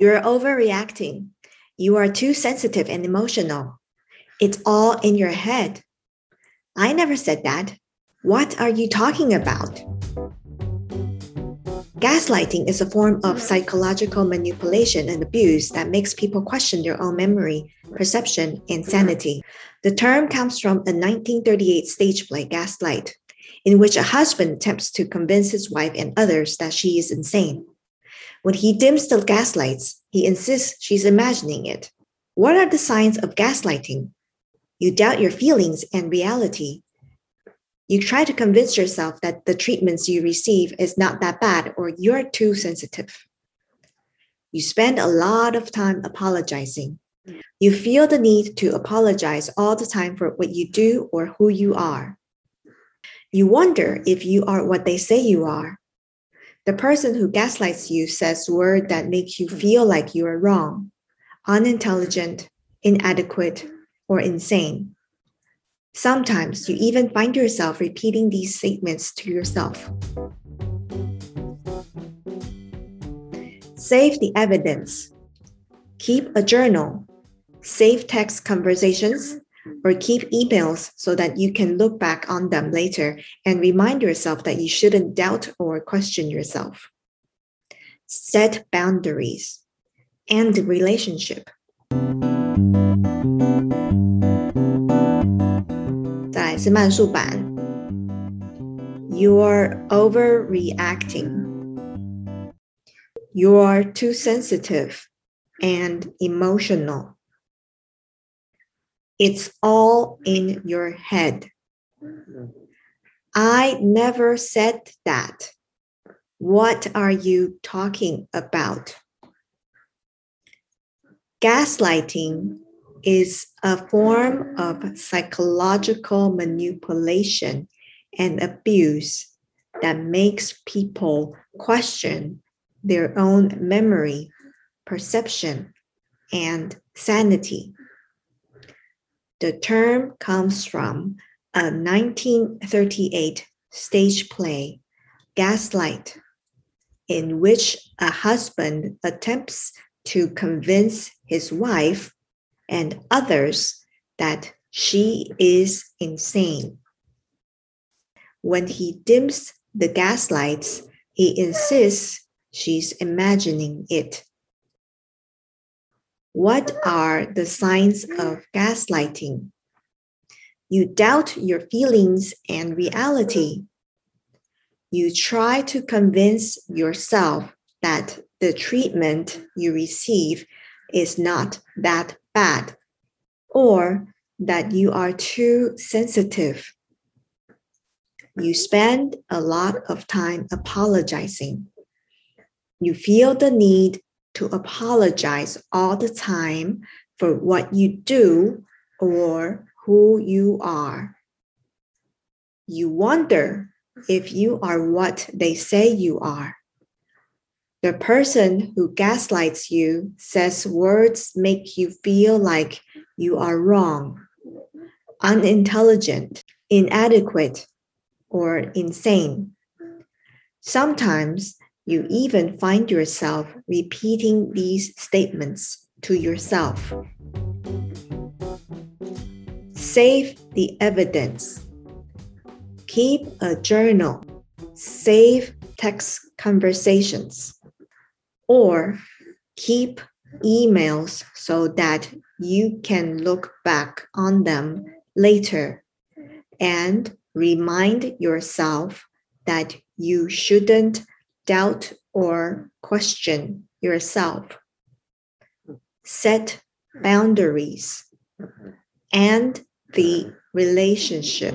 You're overreacting. You are too sensitive and emotional. It's all in your head. I never said that. What are you talking about? Gaslighting is a form of psychological manipulation and abuse that makes people question their own memory, perception, and sanity. The term comes from a 1938 stage play, Gaslight, in which a husband attempts to convince his wife and others that she is insane. When he dims the gaslights, he insists she's imagining it. What are the signs of gaslighting? You doubt your feelings and reality. You try to convince yourself that the treatments you receive is not that bad or you're too sensitive. You spend a lot of time apologizing. You feel the need to apologize all the time for what you do or who you are. You wonder if you are what they say you are. The person who gaslights you says words that make you feel like you are wrong, unintelligent, inadequate, or insane. Sometimes you even find yourself repeating these statements to yourself. Save the evidence. Keep a journal. Save text conversations or keep emails so that you can look back on them later and remind yourself that you shouldn't doubt or question yourself. Set boundaries and the relationship. 再来是慢速版。You're overreacting. You're too sensitive and emotional. It's all in your head. I never said that. What are you talking about? Gaslighting is a form of psychological manipulation and abuse that makes people question their own memory, perception, and sanity. The term comes from a 1938 stage play, Gaslight, in which a husband attempts to convince his wife and others that she is insane. When he dims the gaslights, he insists she's imagining it. What are the signs of gaslighting? You doubt your feelings and reality. You try to convince yourself that the treatment you receive is not that bad or that you are too sensitive. You spend a lot of time apologizing. You feel the need to apologize all the time for what you do or who you are. You wonder if you are what they say you are. The person who gaslights you says words make you feel like you are wrong, unintelligent, inadequate, or insane. Sometimes you even find yourself repeating these statements to yourself. Save the evidence. Keep a journal. Save text conversations. Or keep emails so that you can look back on them later and remind yourself that you shouldn't doubt or question yourself. Set boundaries mm-hmm. and the relationship.